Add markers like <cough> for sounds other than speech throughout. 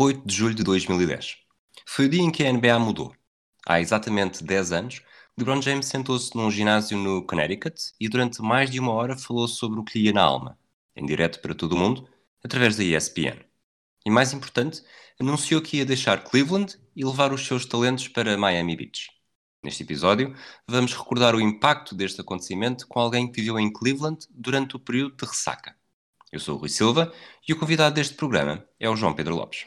8 de julho de 2010. Foi o dia em que a NBA mudou. Há exatamente 10 anos, LeBron James sentou-se num ginásio no Connecticut e durante mais de uma hora falou sobre o que lhe ia na alma, em direto para todo o mundo, através da ESPN. E mais importante, anunciou que ia deixar Cleveland e levar os seus talentos para Miami Beach. Neste episódio, vamos recordar o impacto deste acontecimento com alguém que viveu em Cleveland durante o período de ressaca. Eu sou o Rui Silva e o convidado deste programa é o João Pedro Lopes.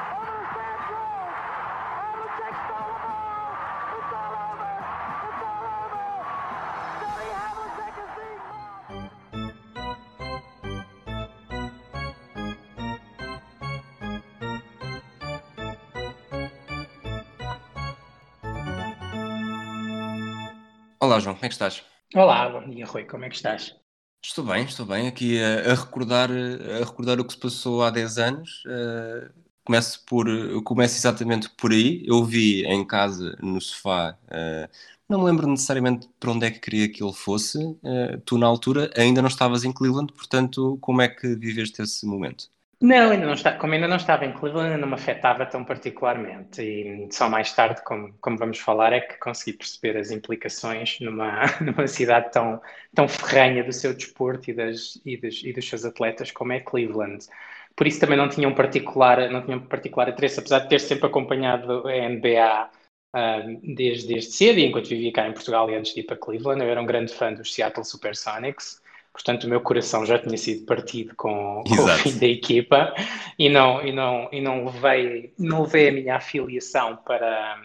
Olá, João, como é que estás? Olá, bom dia, Rui, como é que estás? Estou bem, estou bem. Aqui a, a recordar, a recordar o que se passou há 10 anos. Uh, começo, por, começo exatamente por aí. Eu vi em casa, no sofá, uh, não me lembro necessariamente para onde é que queria que ele fosse. Uh, tu, na altura, ainda não estavas em Cleveland, portanto, como é que viveste esse momento? Não, ainda não está, como ainda não estava em Cleveland, não me afetava tão particularmente. E só mais tarde, como, como vamos falar, é que consegui perceber as implicações numa, <laughs> numa cidade tão, tão ferrenha do seu desporto e, das, e, dos, e dos seus atletas como é Cleveland. Por isso também não tinha um particular, não tinha um particular interesse, apesar de ter sempre acompanhado a NBA ah, desde, desde cedo, enquanto vivia cá em Portugal e antes de ir para Cleveland, eu era um grande fã dos Seattle Supersonics. Portanto, o meu coração já tinha sido partido com, <laughs> com o fim da equipa e não, e não, e não, levei, não levei a minha afiliação para.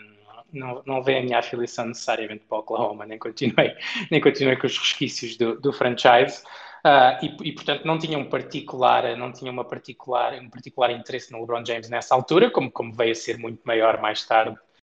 Não, não levei a minha afiliação necessariamente para o Oklahoma, nem continuei, <laughs> nem continuei com os resquícios do, do franchise. Uh, e, e, portanto não tinha um particular não tinha uma particular um particular interesse no LeBron James nessa altura como como veio a ser muito maior mais tarde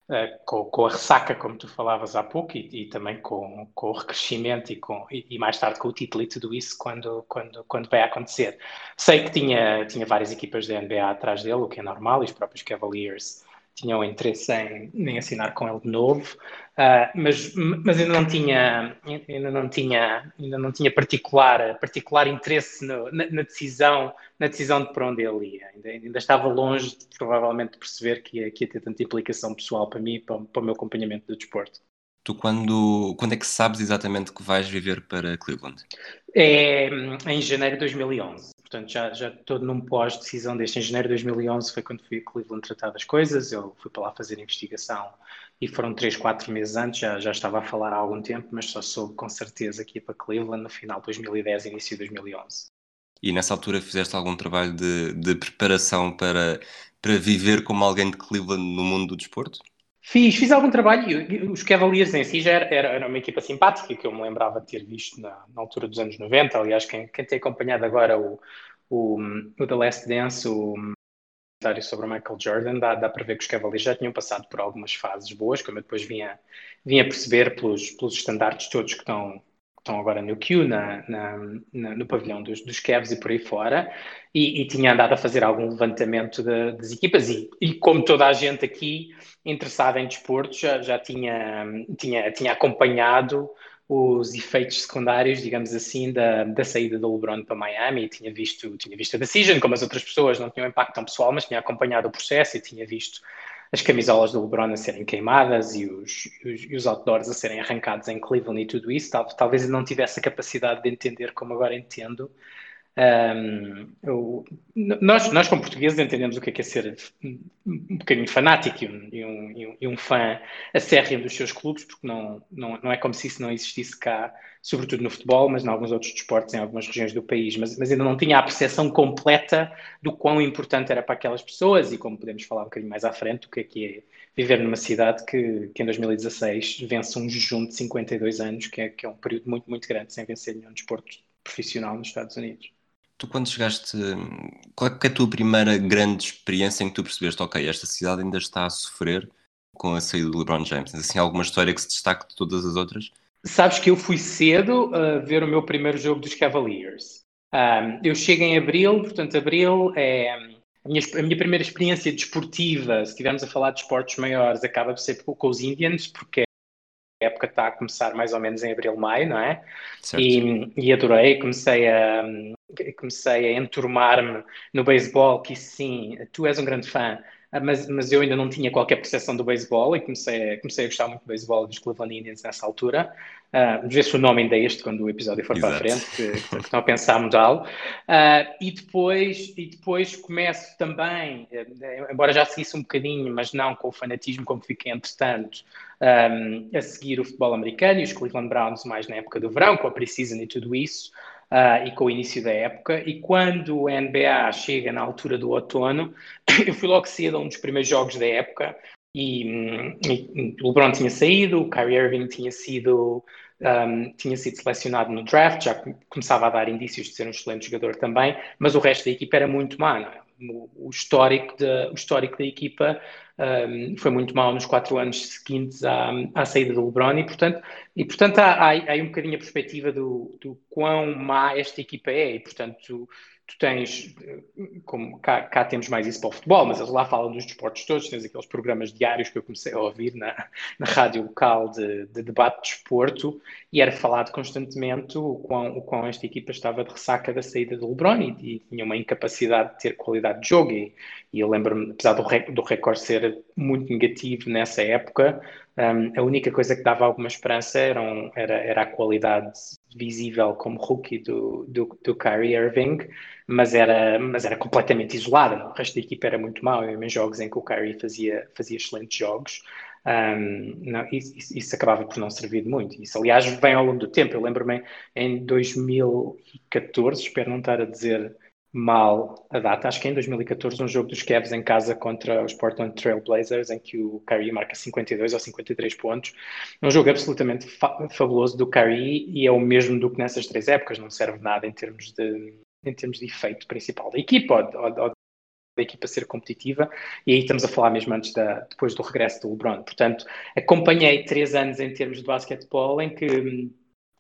Uh, com, com, a ressaca, como tu falavas há pouco, e, e também com, com, o recrescimento e, com, e, e, mais tarde com o título e tudo isso quando, quando, quando vai acontecer. Sei que tinha, tinha várias equipas da NBA atrás dele, o que é normal, e os próprios Cavaliers tinham interesse em, em assinar com ele de novo, uh, mas, mas ainda não tinha, ainda não tinha, ainda não tinha particular, particular interesse no, na, na, decisão, na decisão de para onde ele ia. Ainda, ainda estava longe, de, provavelmente, de perceber que ia, que ia ter tanta implicação pessoal para mim e para, para o meu acompanhamento do desporto. Tu quando, quando é que sabes exatamente que vais viver para Cleveland? É em janeiro de 2011 portanto já, já estou num pós-decisão deste. Em janeiro de 2011 foi quando fui a Cleveland tratar das coisas, eu fui para lá fazer investigação e foram 3, 4 meses antes, já, já estava a falar há algum tempo, mas só soube com certeza que ia para Cleveland no final de 2010, início de 2011. E nessa altura fizeste algum trabalho de, de preparação para, para viver como alguém de Cleveland no mundo do desporto? Fiz, fiz algum trabalho. Os Cavaliers em si já era, era, uma equipa simpática que eu me lembrava de ter visto na, na altura dos anos 90. Aliás, quem, quem tem acompanhado agora o, o, o The Last Dance, o comentário sobre o Michael Jordan, dá, dá para ver que os Cavaliers já tinham passado por algumas fases boas, como eu depois vinha, vinha perceber pelos, pelos estandartes todos que estão, estão agora no Q, na, na, na, no pavilhão dos, dos Cavs e por aí fora, e, e tinha andado a fazer algum levantamento de, das equipas, e, e, como toda a gente aqui interessada em desporto, já, já tinha, tinha, tinha acompanhado os efeitos secundários, digamos assim, da, da saída do LeBron para Miami, tinha visto, tinha visto a decision, como as outras pessoas, não tinha um impacto tão pessoal, mas tinha acompanhado o processo e tinha visto as camisolas do LeBron a serem queimadas e os, os, e os outdoors a serem arrancados em Cleveland e tudo isso, talvez não tivesse a capacidade de entender como agora entendo eu, nós, nós, como portugueses, entendemos o que é, que é ser um bocadinho fanático e um, e um, e um fã acérrimo dos seus clubes, porque não, não, não é como se isso não existisse cá, sobretudo no futebol, mas em alguns outros desportos, em algumas regiões do país. Mas, mas ainda não tinha a percepção completa do quão importante era para aquelas pessoas e, como podemos falar um bocadinho mais à frente, o que é que é viver numa cidade que, que em 2016 vence um jejum de 52 anos, que é, que é um período muito, muito grande sem vencer nenhum desporto profissional nos Estados Unidos. Tu quando chegaste, qual é, é a tua primeira grande experiência em que tu percebeste, ok, esta cidade ainda está a sofrer com a saída do LeBron James? Assim, alguma história que se destaque de todas as outras? Sabes que eu fui cedo a ver o meu primeiro jogo dos Cavaliers. Um, eu chego em abril, portanto, abril é a minha, a minha, primeira experiência desportiva, se estivermos a falar de esportes maiores, acaba por ser com os Indians, porque a época está a começar mais ou menos em abril, maio, não é? E, e, adorei, comecei a, comecei a enturmar-me no beisebol, que sim, tu és um grande fã, ah, mas, mas eu ainda não tinha qualquer percepção do beisebol e comecei, comecei a gostar muito do beisebol dos Cleveland Indians nessa altura. Uh, ver se o nome ainda é este quando o episódio for Exato. para a frente, que, que, estão a pensar mudá-lo. Uh, e, depois, e depois começo também, embora já seguisse um bocadinho, mas não com o fanatismo como fiquei entretanto, um, a seguir o futebol americano e os Cleveland Browns mais na época do verão, com a Precision e tudo isso uh, e com o início da época. E quando o NBA chega na altura do outono, <coughs> eu fui logo cedo a um dos primeiros jogos da época. E, e o LeBron tinha saído, o Kyrie Irving tinha sido um, tinha sido selecionado no draft, já começava a dar indícios de ser um excelente jogador também, mas o resto da equipa era muito má. É? O, histórico de, o histórico da equipa um, foi muito mau nos quatro anos seguintes à, à saída do LeBron e, portanto, e, portanto há, há, há um bocadinho a perspectiva do, do quão má esta equipa é e, portanto, tu tens, como cá, cá, temos mais isso para o futebol, mas eles lá falam dos desportos todos, tens aqueles programas diários que eu comecei a ouvir na, <laughs> na rádio local de, de debate de desporto e era falado constantemente o quão, o quão esta equipa estava de ressaca da saída do LeBron e, e tinha uma incapacidade de ter qualidade de jogo e, e eu lembro-me, apesar do, rec, do recorde ser muito negativo nessa época, um, a única coisa que dava alguma esperança era, um, era, era a qualidade visível como rookie do, do, do Kyrie Irving, mas era, mas era completamente isolada. O resto da equipa era muito mau. Em jogos em que o Kyrie fazia, fazia excelentes jogos, um, não, isso, isso, acabava por não servir de muito. Isso, aliás, vem ao longo do tempo. Eu lembro-me em 2014, espero não estar a dizer mal a data, acho que é em 2014, um jogo dos Cavs em casa contra os Portland Trail Blazers, em que o Kyrie marca 52 ou 53 pontos. Um jogo absolutamente fa fabuloso do Kyrie e é o mesmo do que nessas três épocas, não serve nada em termos de, em termos de efeito principal da equipa ou, ou, ou da equipa ser competitiva, e aí estamos a falar mesmo antes da, depois do regresso do LeBron. Portanto, acompanhei três anos em termos de basquetebol em que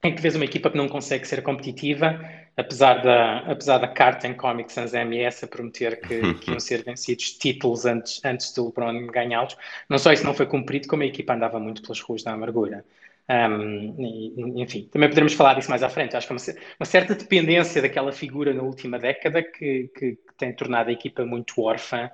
em que vês uma equipa que não consegue ser competitiva, apesar da, apesar da carta em Comic Sans MS a prometer que, <laughs> que, iam ser vencidos títulos antes, antes do LeBron ganhá-los. Não só isso não foi cumprido, como a equipa andava muito pelas ruas da amargura. Um, e, enfim, também poderemos falar disso mais à frente. Acho que é uma, uma certa dependência daquela figura na última década que, que, que, tem tornado a equipa muito órfã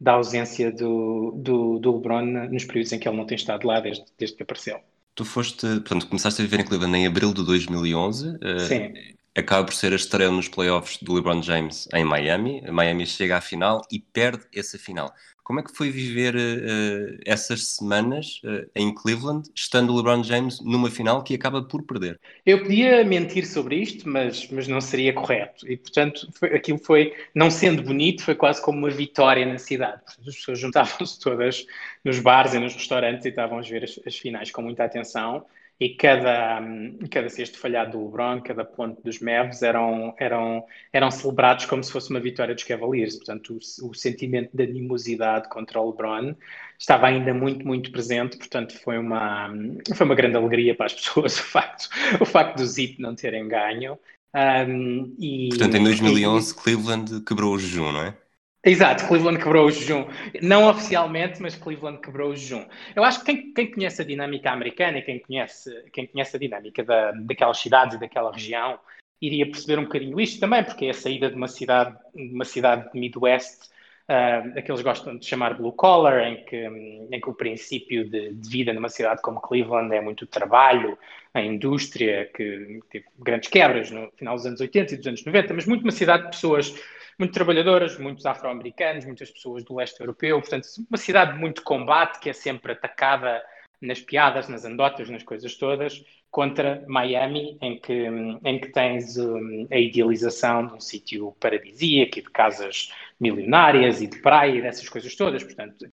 da ausência do, do, do LeBron nos períodos em que ele não tem estado lá desde, desde que apareceu. Tu foste, portanto, começaste a viver em Cleveland em abril de 2011. Eh, Sim. Uh, acaba por ser a estreia nos playoffs do LeBron James em Miami. Miami chega à final e perde essa final. Como é que foi viver uh, essas semanas uh, em Cleveland, estando o LeBron James numa final que acaba por perder? Eu podia mentir sobre isto, mas, mas não seria correto. E, portanto, foi, aquilo foi, não sendo bonito, foi quase como uma vitória na cidade. As pessoas juntavam-se todas nos bares e nos restaurantes e estavam a ver as, as finais com muita atenção e cada, cada cesto falhado do LeBron, cada ponto dos Mavs eram, eram, eram celebrados como se fosse uma vitória dos Cavaliers. Portanto, o, o, sentimento de animosidade contra o LeBron estava ainda muito, muito presente. Portanto, foi uma, foi uma grande alegria para as <laughs> pessoas o facto, o facto do Zip não terem ganho. Um, e, portanto, em 2011, e, Cleveland quebrou o jejum, não é? Exato, Cleveland quebrou o jejum. Não oficialmente, mas Cleveland quebrou o jejum. Eu acho que quem, quem conhece a dinâmica americana e quem conhece, quem conhece a dinâmica da, daquelas cidades e daquela região iria perceber um bocadinho isto também, porque é a saída de uma cidade, de uma cidade de Midwest, uh, que eles gostam de chamar blue collar, em que, em que o princípio de, de, vida numa cidade como Cleveland é muito trabalho, a indústria, que teve grandes quebras no final dos anos 80 e dos anos 90, mas muito uma cidade de pessoas muito trabalhadoras, muitos afro-americanos, muitas pessoas do leste europeu, portanto, uma cidade de muito combate, que é sempre atacada nas piadas, nas andotas, nas coisas todas, contra Miami, em que, em que tens um, a idealização de um sítio paradisíaco e de casas milionárias e de praia e dessas coisas todas. Portanto,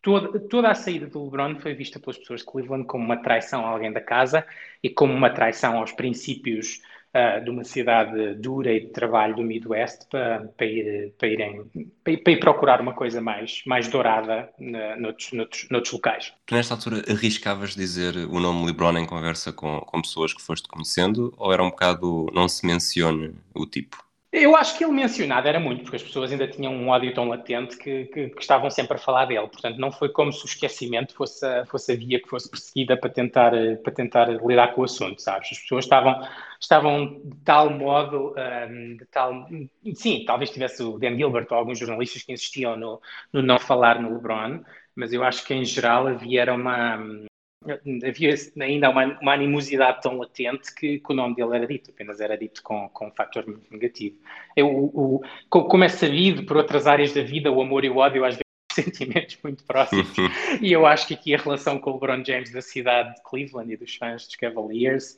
toda, toda a saída do LeBron foi vista pelas pessoas de Cleveland como uma traição a alguém da casa e como uma traição aos princípios uh, de uma cidade dura e de trabalho do Midwest para, para, ir, para, irem, para, para ir procurar uma coisa mais, mais dourada na, noutros, noutros, noutros locais. Tu, nesta altura, arriscavas dizer o nome LeBron em conversa com, com pessoas que foste conhecendo ou era um bocado não se mencione o tipo? Eu acho que ele mencionado era muito, porque as pessoas ainda tinham um ódio tão latente que, que, que, estavam sempre a falar dele. Portanto, não foi como se o esquecimento fosse a, fosse a via que fosse perseguida para tentar, para tentar lidar com o assunto, sabes? As pessoas estavam, estavam de tal modo, um, de tal... Sim, talvez tivesse o Dan Gilbert ou alguns jornalistas que insistiam no, no não falar no LeBron, mas eu acho que em geral havia uma havia ainda uma, uma, animosidade tão latente que, que, o nome dele era dito, apenas era dito com, com um fator muito negativo. Eu, o, como é sabido por outras áreas da vida, o amor e o ódio às vezes <laughs> sentimentos muito próximos. e eu acho que aqui a relação com o LeBron James da cidade de Cleveland e dos fãs dos Cavaliers,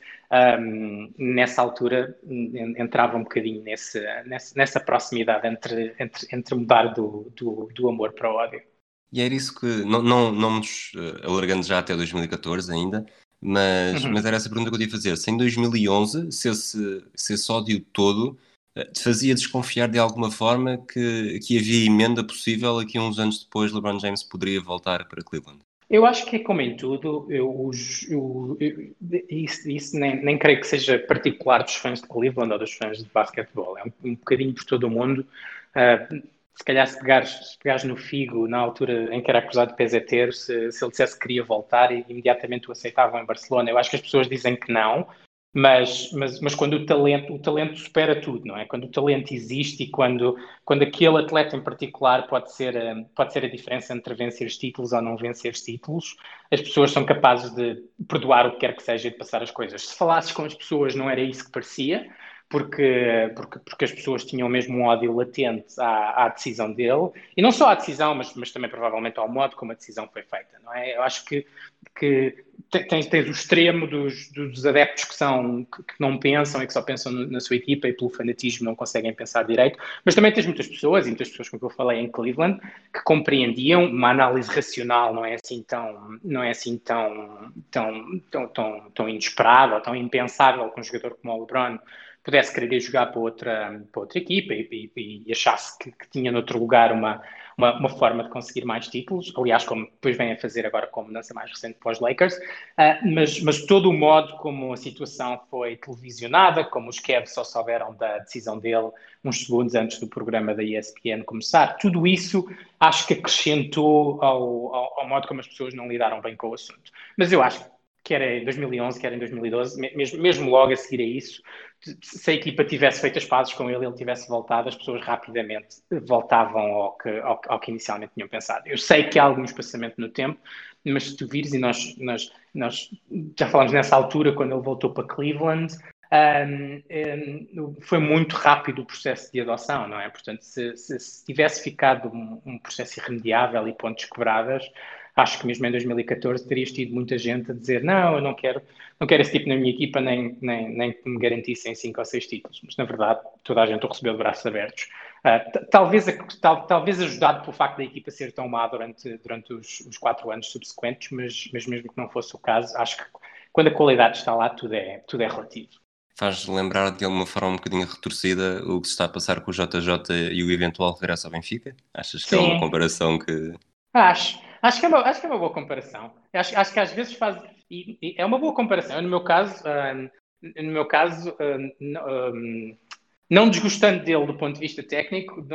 um, nessa altura entrava um bocadinho nesse, nessa, nessa proximidade entre, entre, entre mudar do, do, do amor para o ódio. E era isso que, não, não, não nos uh, alargando já até 2014 ainda, mas, uhum. mas era essa pergunta que eu ia fazer. Se em 2011, se esse, se esse ódio todo uh, te fazia desconfiar de alguma forma que, que havia emenda possível aqui uns anos depois LeBron James poderia voltar para Cleveland? Eu acho que é como em tudo, eu, eu, eu, isso, isso nem, nem, creio que seja particular dos fãs de Cleveland ou dos fãs de basquetebol, é um, um bocadinho por todo o mundo. Uh, se calhar se pegares, se pegares no Figo, na altura em que era acusado de peseteiro, se, se ele dissesse que queria voltar e imediatamente o aceitavam em Barcelona. Eu acho que as pessoas dizem que não, mas, mas, mas quando o talento, o talento supera tudo, não é? Quando o talento existe e quando, quando aquele atleta em particular pode ser, eh, pode ser a diferença entre vencer os títulos ou não vencer os títulos, as pessoas são capazes de perdoar o que quer que seja e de passar as coisas. Se falasses com as pessoas não era isso que parecia, porque, porque, porque as pessoas tinham mesmo um ódio latente à, à decisão dele, e não só à decisão, mas, mas também provavelmente ao modo como a decisão foi feita, não é? Eu acho que, que tens, tens o extremo dos, dos adeptos que, são, que, que não pensam e que só pensam na sua equipa e pelo fanatismo não conseguem pensar direito, mas também tens muitas pessoas, e muitas pessoas com que eu falei em Cleveland, que compreendiam uma análise racional não é assim tão, não é assim tão, tão, tão, tão, tão inesperada, tão impensável que um jogador como o LeBron pudesse querer jogar para outra, para outra equipa e, e, e achasse que, que, tinha noutro lugar uma, uma, uma, forma de conseguir mais títulos, aliás, como depois vem a fazer agora com a mudança mais recente para os Lakers, uh, mas, mas todo o modo como a situação foi televisionada, como os Cavs só souberam da decisão dele uns segundos antes do programa da ESPN começar, tudo isso acho que acrescentou ao, ao, ao modo como as pessoas não lidaram bem com o assunto. Mas eu acho que quer em 2011, quer em 2012, mesmo, mesmo logo a seguir a isso, se a equipa tivesse feito as pazes com ele, ele tivesse voltado, as pessoas rapidamente voltavam ao que, ao, ao que inicialmente tinham pensado. Eu sei que há algum espaçamento no tempo, mas se tu vires, e nós, nós, nós já falamos nessa altura, quando ele voltou para Cleveland, um, um, foi muito rápido o processo de adoção, não é? Portanto, se, se, se tivesse ficado um, um processo irremediável e pontos quebradas, acho que mesmo em 2014 terias tido muita gente a dizer não, eu não quero, não quero esse tipo na minha equipa, nem, nem, nem que me garantissem cinco ou seis títulos. Mas, na verdade, toda a gente o recebeu de braços abertos. Uh, talvez, tal, talvez ajudado pelo facto da equipa ser tão má durante, durante os, os, quatro anos subsequentes, mas, mas mesmo que não fosse o caso, acho que quando a qualidade está lá, tudo é, tudo é relativo. Faz lembrar de alguma forma um bocadinho retorcida o que se está a passar com o JJ e o eventual regresso ao Benfica? Achas que Sim. é uma comparação que. Acho. Acho que é uma, acho que é uma boa comparação. Acho, acho que às vezes faz. E, e é uma boa comparação. No meu caso, uh, no meu caso, um, não desgostando dele do ponto de vista técnico,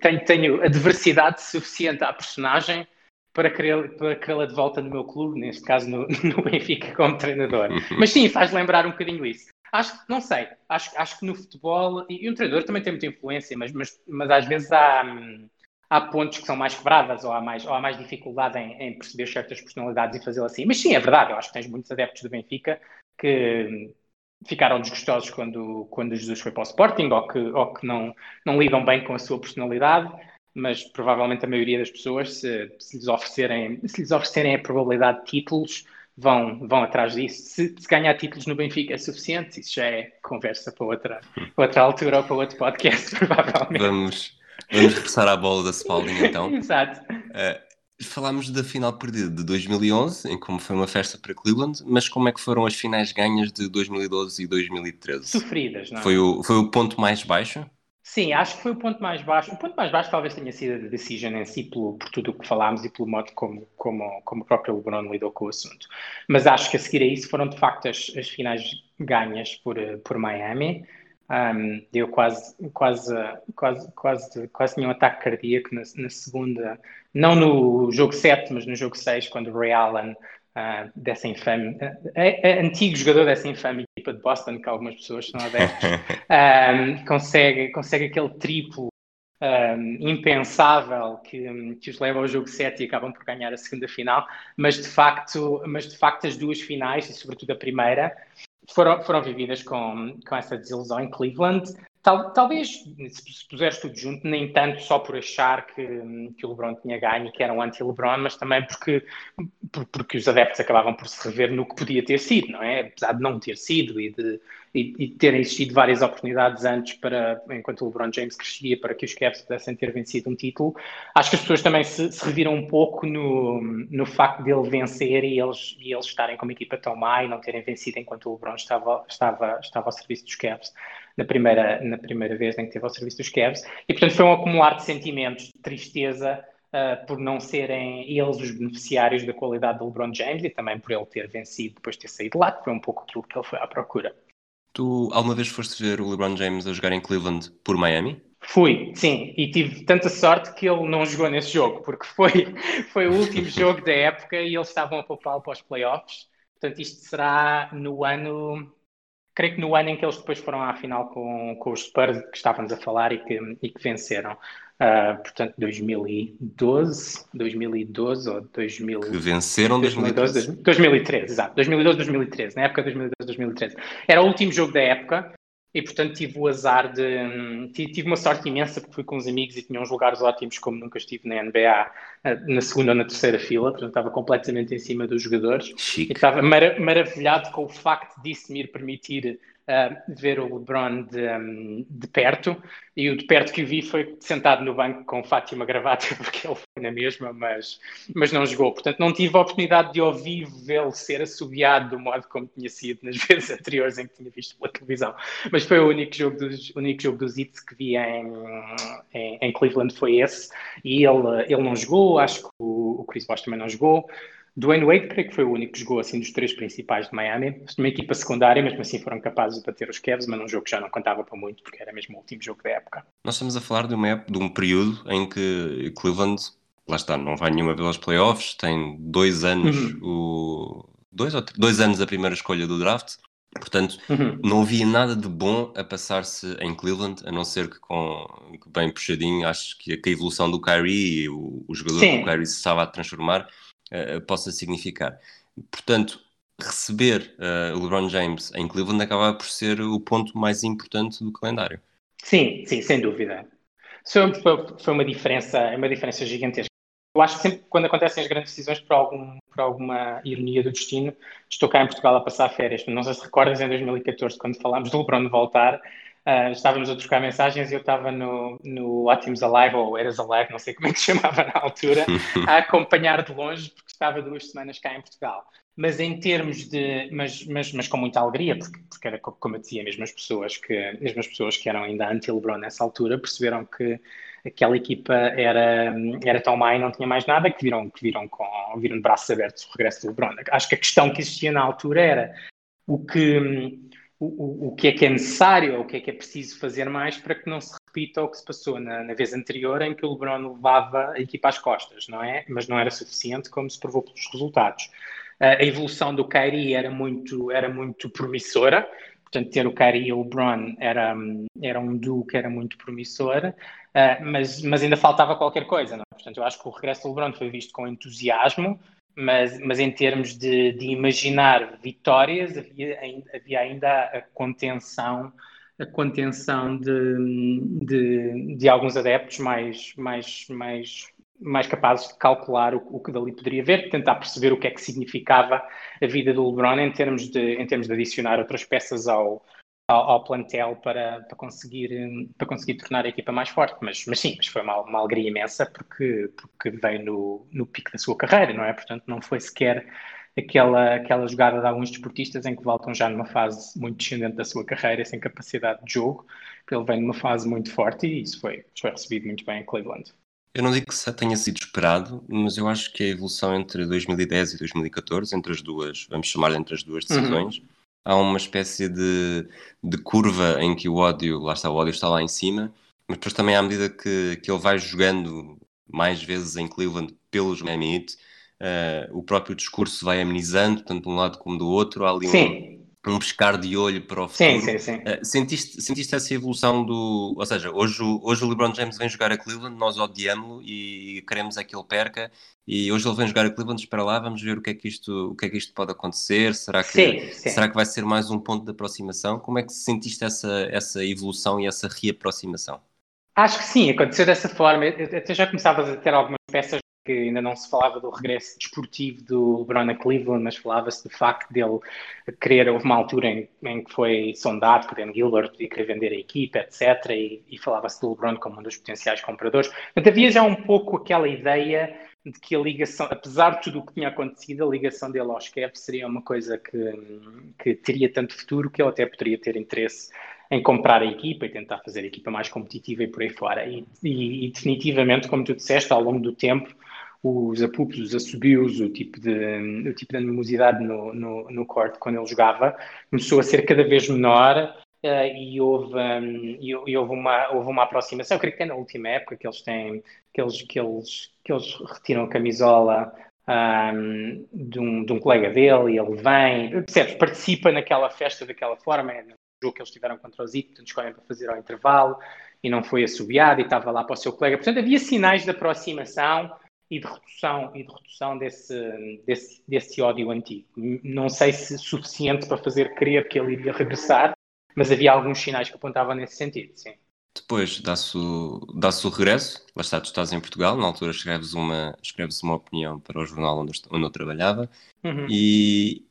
tenho, tenho a diversidade suficiente à personagem para querê-la de volta no meu clube, neste caso no, <laughs> no Benfica como treinador. Mas sim, faz lembrar um bocadinho isso. Acho que, não sei, acho, acho que no futebol, e, e um treinador também tem muita influência, mas, mas, mas às vezes há. Hum, há pontos que são mais quebradas ou há mais, ou há mais dificuldade em, em perceber certas personalidades e fazê-lo assim. Mas sim, é verdade, eu acho que tens muitos adeptos do Benfica que ficaram desgostosos quando, quando Jesus foi para o Sporting ou que, ou que não, não lidam bem com a sua personalidade, mas provavelmente a maioria das pessoas, se, se, lhes, oferecerem, se lhes oferecerem a probabilidade de títulos, vão, vão atrás disso. Se, se, ganhar títulos no Benfica é suficiente, isso já é conversa para outra, outra altura ou para outro podcast, <laughs> provavelmente. Vamos, Vamos regressar à bola da Spalding então. <laughs> Exato. Uh, falámos da final perdida de 2011, em como foi uma festa para Cleveland, mas como é que foram as finais ganhas de 2012 e 2013? Sofridas, não é? Foi o, foi o ponto mais baixo? Sim, acho que foi o ponto mais baixo. O ponto mais baixo talvez tenha sido a decision em si, pelo, por tudo o que falámos e pelo modo como, como, como o próprio LeBron lidou com o assunto. Mas acho que a seguir a isso foram de facto as, as finais ganhas por, por Miami. Um, eu quase, quase, quase, quase, quase tinha um ataque cardíaco na, na segunda, não no jogo 7, mas no jogo 6, quando o Ray Allen, uh, dessa infame, uh, é, é antigo jogador dessa infame equipa de Boston, que algumas pessoas são adeptos, um, <laughs> consegue, consegue aquele triplo um, impensável que, que, os leva ao jogo 7 e acabam por ganhar a segunda final, mas de facto, mas de facto as duas finais, e sobretudo a primeira, foram, foram vividas com, com essa desilusão em Cleveland. Tal, talvez, se puseres tudo junto, nem tanto só por achar que, que o LeBron tinha ganho e que era um anti-LeBron, mas também porque, porque os adeptos acabavam por se rever no que podia ter sido, não é? Apesar de não ter sido e de, e, e terem existido várias oportunidades antes para, enquanto o LeBron James crescia, para que os Cavs pudessem ter vencido um título. Acho que as pessoas também se, se reviram um pouco no, no facto de ele vencer e eles, e eles estarem equipa tão má e não terem vencido enquanto o LeBron estava, estava, estava ao serviço dos Cavs na primeira, na primeira vez em que esteve ao serviço dos Cavs. E, portanto, foi um acumular de sentimentos, de tristeza, Uh, por não serem eles os beneficiários da qualidade do LeBron James e também por ele ter vencido depois de ter saído lá, que foi um pouco aquilo que ele foi à procura. Tu alguma vez foste ver o LeBron James a jogar em Cleveland por Miami? Fui, sim, e tive tanta sorte que ele não jogou nesse jogo, porque foi, foi o último <laughs> jogo da época e eles estavam a poupá-lo para os playoffs. Portanto, isto será no ano, creio que no ano em que eles depois foram à final com, com os Spurs que estávamos a falar e que, e que venceram. Uh, portanto, 2012, 2012 ou 2000... Que venceram 2012, 2013. 2013, exato. 2012, 2013, na época de 2012, 2013. Era o último jogo da época e, portanto, tive o azar de... Tive uma sorte imensa porque fui com uns amigos e tinha uns lugares ótimos como nunca estive na NBA, ah, na segunda ou na terceira fila, portanto, estava completamente em cima dos jogadores. Chique. E estava mar maravilhado com o facto disso me ir permitir uh, ver o LeBron de, um, de, perto e o de perto que vi foi sentado no banco com Fátima gravata <laughs> porque ele foi na mesma, mas, mas não jogou. Portanto, não tive a oportunidade de ouvir vê-lo ser assobiado do modo como tinha sido nas <laughs> vezes anteriores em que tinha visto pela televisão. Mas foi o único jogo dos, único jogo dos Hits que vi em, em, em, Cleveland foi esse e ele, ele não jogou, acho que o, o Chris Bosh também não jogou. Dwayne Wade, creio que foi o único que jogou assim dos três principais de Miami. Uma equipa secundária, mesmo assim foram capazes de bater os Cavs, mas num jogo que já não contava para muito, porque era mesmo o último jogo da época. Nós estamos a falar de, uma, de um período em que Cleveland, lá está, não vai nenhuma vez aos playoffs, tem dois anos, uhum. o, dois, ou dois anos a primeira escolha do draft, Portanto, uhum. não havia nada de bom a passar-se em Cleveland, a não ser que com bem puxadinho, acho que a, evolução do Kyrie e o, o jogador Sim. que o Kyrie se estava a transformar uh, possa significar. Portanto, receber uh, LeBron James em Cleveland acaba por ser o ponto mais importante do calendário. Sim, sim, sem dúvida. Foi, foi uma diferença, uma diferença gigantesca. Eu acho que sempre quando acontecem as grandes decisões, por, algum, por alguma ironia do destino, estou cá em Portugal a passar férias. Não sei se recordas, em 2014, quando falámos do LeBron voltar, Uh, estávamos a trocar mensagens e eu estava no, no Ótimos Alive, ou Eras Alive, não sei como é que se chamava na altura, a <laughs> acompanhar de longe, porque estava duas semanas cá em Portugal. Mas em termos de. Mas, mas, mas com muita alegria, porque, porque era como eu dizia, mesmo as pessoas que, mesmo as pessoas que eram ainda anti-LeBron nessa altura perceberam que aquela equipa era, era tão má e não tinha mais nada que viram, que viram, com, viram de braços abertos o regresso do LeBron. Acho que a questão que existia na altura era o que o, o, que é que é necessário o que é que é preciso fazer mais para que não se repita o que se passou na, na, vez anterior em que o LeBron levava a equipa às costas, não é? Mas não era suficiente, como se provou pelos resultados. a evolução do Kyrie era muito, era muito promissora, portanto, ter o Kyrie e o LeBron era, era um duo que era muito promissor, mas, mas ainda faltava qualquer coisa, não é? Portanto, eu acho que o regresso do LeBron foi visto com entusiasmo, mas, mas em termos de, de imaginar vitórias, havia, havia, ainda a contenção, a contenção de, de, de, alguns adeptos mais, mais, mais, mais capazes de calcular o, o que dali poderia haver, tentar perceber o que é que significava a vida do LeBron em termos de, em termos de adicionar outras peças ao, ao, ao, plantel para, para, conseguir, para conseguir tornar a equipa mais forte. Mas, mas sim, mas foi uma, uma alegria imensa porque, porque veio no, no pico da sua carreira, não é? Portanto, não foi sequer aquela, aquela jogada de alguns desportistas em que voltam já numa fase muito descendente da sua carreira, sem capacidade de jogo. Ele vem numa fase muito forte e isso foi, foi recebido muito bem em Cleveland. Eu não digo que tenha sido esperado, mas eu acho que a evolução entre 2010 e 2014, entre as duas, vamos chamar entre as duas decisões, uhum há uma espécie de, de curva em que o ódio, lá está, o ódio está lá em cima, mas depois também à medida que, que ele vai jogando mais vezes em Cleveland pelos Miami Heat, uh, o próprio discurso vai amenizando, tanto de um lado como do outro, há ali Sim. Um pescar de olho para o futuro. Sim, sim, sim. Uh, sentiste, sentiste essa evolução do. Ou seja, hoje, hoje o LeBron James vem jogar a Cleveland, nós odiamos-lo e queremos é que ele perca. E hoje ele vem jogar a Cleveland, espera lá, vamos ver o que é que isto, o que é que isto pode acontecer. Será que, sim, sim. será que vai ser mais um ponto de aproximação? Como é que sentiste essa, essa evolução e essa reaproximação? Acho que sim, aconteceu dessa forma. Eu até já começavas a ter algumas peças que ainda não se falava do regresso desportivo do LeBron a Cleveland, mas falava-se do facto dele querer, houve uma altura em, em que foi sondado o Dan Gilbert podia querer vender a equipa, etc., e, e falava-se do LeBron como um dos potenciais compradores. Portanto, havia já um pouco aquela ideia de que a ligação, apesar de tudo o que tinha acontecido, a ligação dele aos Cavs seria uma coisa que, que teria tanto futuro que ele até poderia ter interesse em comprar a equipa e tentar fazer a equipa mais competitiva e por aí fora. E, e, e definitivamente, como tu disseste, ao longo do tempo, os apupos, os assobios, o tipo de, o tipo de animosidade no, no, no corte quando ele jogava começou a ser cada vez menor uh, e, houve, um, e, e, houve, uma, houve uma aproximação. Eu creio que é na última época que eles têm, que eles, que eles, que eles retiram a camisola um, de, um, de um colega dele e ele vem, percebes, participa naquela festa daquela forma, é no jogo que eles tiveram contra os Heat, portanto escolhem para fazer ao intervalo e não foi assobiado e estava lá para o seu colega. Portanto, havia sinais de aproximação e de redução, e de redução desse, desse, desse ódio antigo. Não sei se suficiente para fazer crer que ele iria regressar, mas havia alguns sinais que apontavam nesse sentido, sim. Depois dá-se o, dá o regresso, lá está, tu estás em Portugal, na altura escreves uma, escreves uma opinião para o jornal onde, onde eu trabalhava uhum. e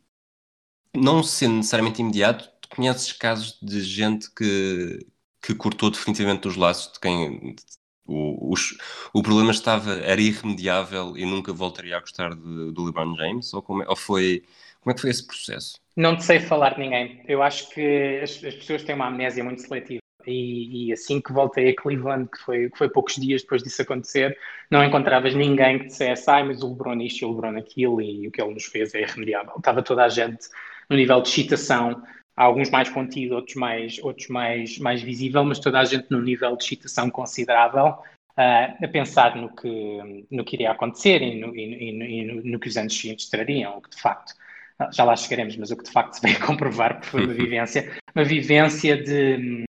não sendo necessariamente imediato, tu conheces casos de gente que, que cortou definitivamente os laços de quem o, o, problema estava, era irremediável e nunca voltaria a gostar do LeBron James? Ou, como, é, ou foi, como é que foi esse processo? Não te sei falar de ninguém. Eu acho que as, as pessoas têm uma amnésia muito seletiva. E, e, assim que voltei a Cleveland, que foi, que foi poucos dias depois disso acontecer, não encontravas ninguém que dissesse, ai, mas o LeBron isto e o LeBron aquilo, e o que ele nos fez é irremediável. Estava toda a gente no nível de excitação, alguns mais contido, outros mais, outros mais, mais visível, mas toda a gente num nível de excitação considerável, uh, a pensar no que, no que iria acontecer e no, e, no, e no, que os anos seguintes trariam, o que de facto, ah, já lá chegaremos, mas o que de facto se veio <laughs> comprovar foi uma vivência, uma vivência de,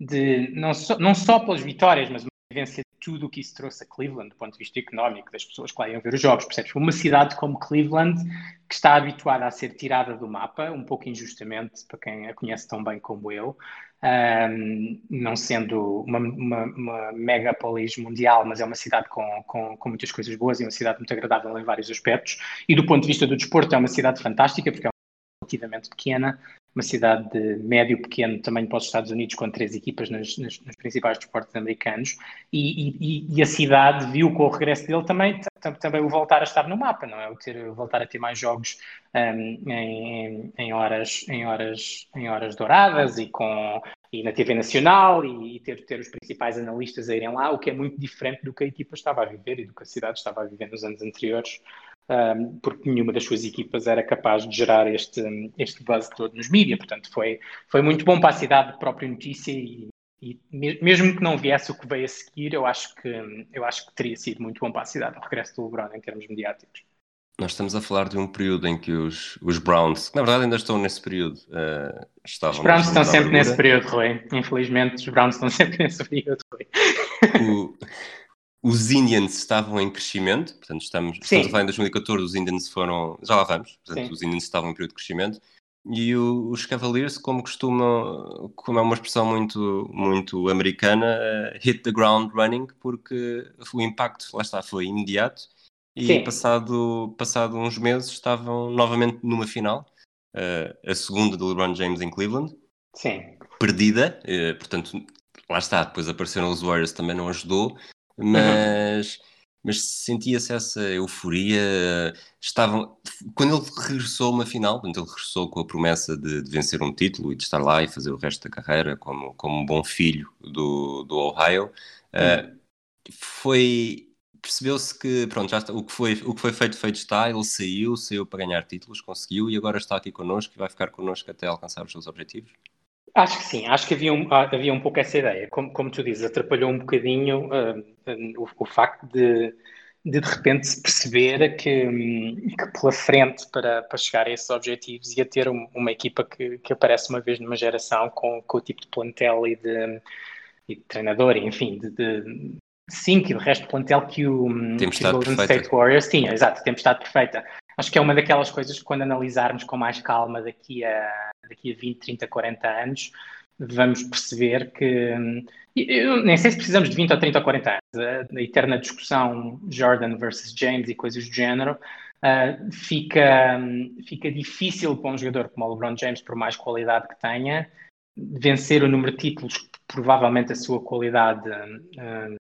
de não, só, não só pelas vitórias, mas uma vivência tudo o que isso trouxe a Cleveland, do ponto de vista económico, das pessoas que lá iam ver os jogos, percebes? Uma cidade como Cleveland, que está habituada a ser tirada do mapa, um pouco injustamente, para quem a conhece tão bem como eu, um, não sendo uma, uma, uma megapolis mundial, mas é uma cidade com, com, com, muitas coisas boas e uma cidade muito agradável em vários aspectos. E do ponto de vista do desporto, é uma cidade fantástica, porque é relativamente pequena, uma cidade de médio pequeno tamanho para os Estados Unidos, com três equipas nos, nos, principais desportos americanos, e, e, e, a cidade viu com o regresso dele também, também o voltar a estar no mapa, não é? O, ter, voltar a ter mais jogos um, em, em, horas, em, horas, em horas douradas e, com, e na TV Nacional e, e ter, ter os principais analistas a irem lá, o que é muito diferente do que a equipa estava a viver e do que a cidade estava a viver nos anos anteriores um, porque nenhuma das suas equipas era capaz de gerar este, este buzz todo nos mídias. Portanto, foi, foi muito bom para a cidade, própria notícia e, e, mesmo que não viesse o que veio a seguir, eu acho que, eu acho que teria sido muito bom para a cidade o regresso do LeBron em termos mediáticos. Nós estamos a falar de um período em que os, os Browns, que na verdade ainda estão nesse período, uh, estavam. Os Browns estão sempre nesse período, Rui. Infelizmente, os Browns estão <laughs> sempre nesse período, Rui. O, os Indians estavam em crescimento, portanto, estamos, estamos a falar em 2014, os Indians foram, já lá vamos, portanto, Sim. os Indians estavam em período de crescimento, e o, os Cavaliers, como costumam, como é uma expressão muito, muito americana, uh, hit the ground running, porque o impacto, lá está, foi imediato, e passado, passado uns meses estavam novamente numa final, uh, a segunda do LeBron James em Cleveland, Sim. perdida, uh, portanto, lá está, depois apareceram os Warriors, também não ajudou, mas, uhum. mas sentia-se essa euforia. Estavam, quando ele regressou a uma final, quando ele regressou com a promessa de, de, vencer um título e de estar lá e fazer o resto da carreira como, como um bom filho do, do Ohio, uh, foi percebeu-se que pronto, já está, o, que foi, o que foi feito, feito está, ele saiu, saiu para ganhar títulos, conseguiu e agora está aqui connosco e vai ficar connosco até alcançar os seus objetivos? Acho que sim, acho que havia um, ah, havia um pouco essa ideia. Como, como tu dizes, atrapalhou um bocadinho uh, o, o, facto de, de de repente se perceber que, um, que pela frente para, para chegar a esses objetivos ia ter um, uma equipa que, que aparece uma vez numa geração com, com o tipo de plantel e de, e de treinador, enfim, de, de, Sim, que o resto do plantel que o, que o Golden perfeita. State Warriors tinha, exato, tempestade perfeita. Acho que é uma daquelas coisas que quando analisarmos com mais calma daqui a, daqui a 20, 30, 40 anos, vamos perceber que. Eu nem sei se precisamos de 20 ou 30 ou 40 anos. A, eterna discussão Jordan versus James e coisas do género uh, fica, fica difícil para um jogador como o LeBron James, por mais qualidade que tenha, vencer o número de títulos que provavelmente a sua qualidade uh,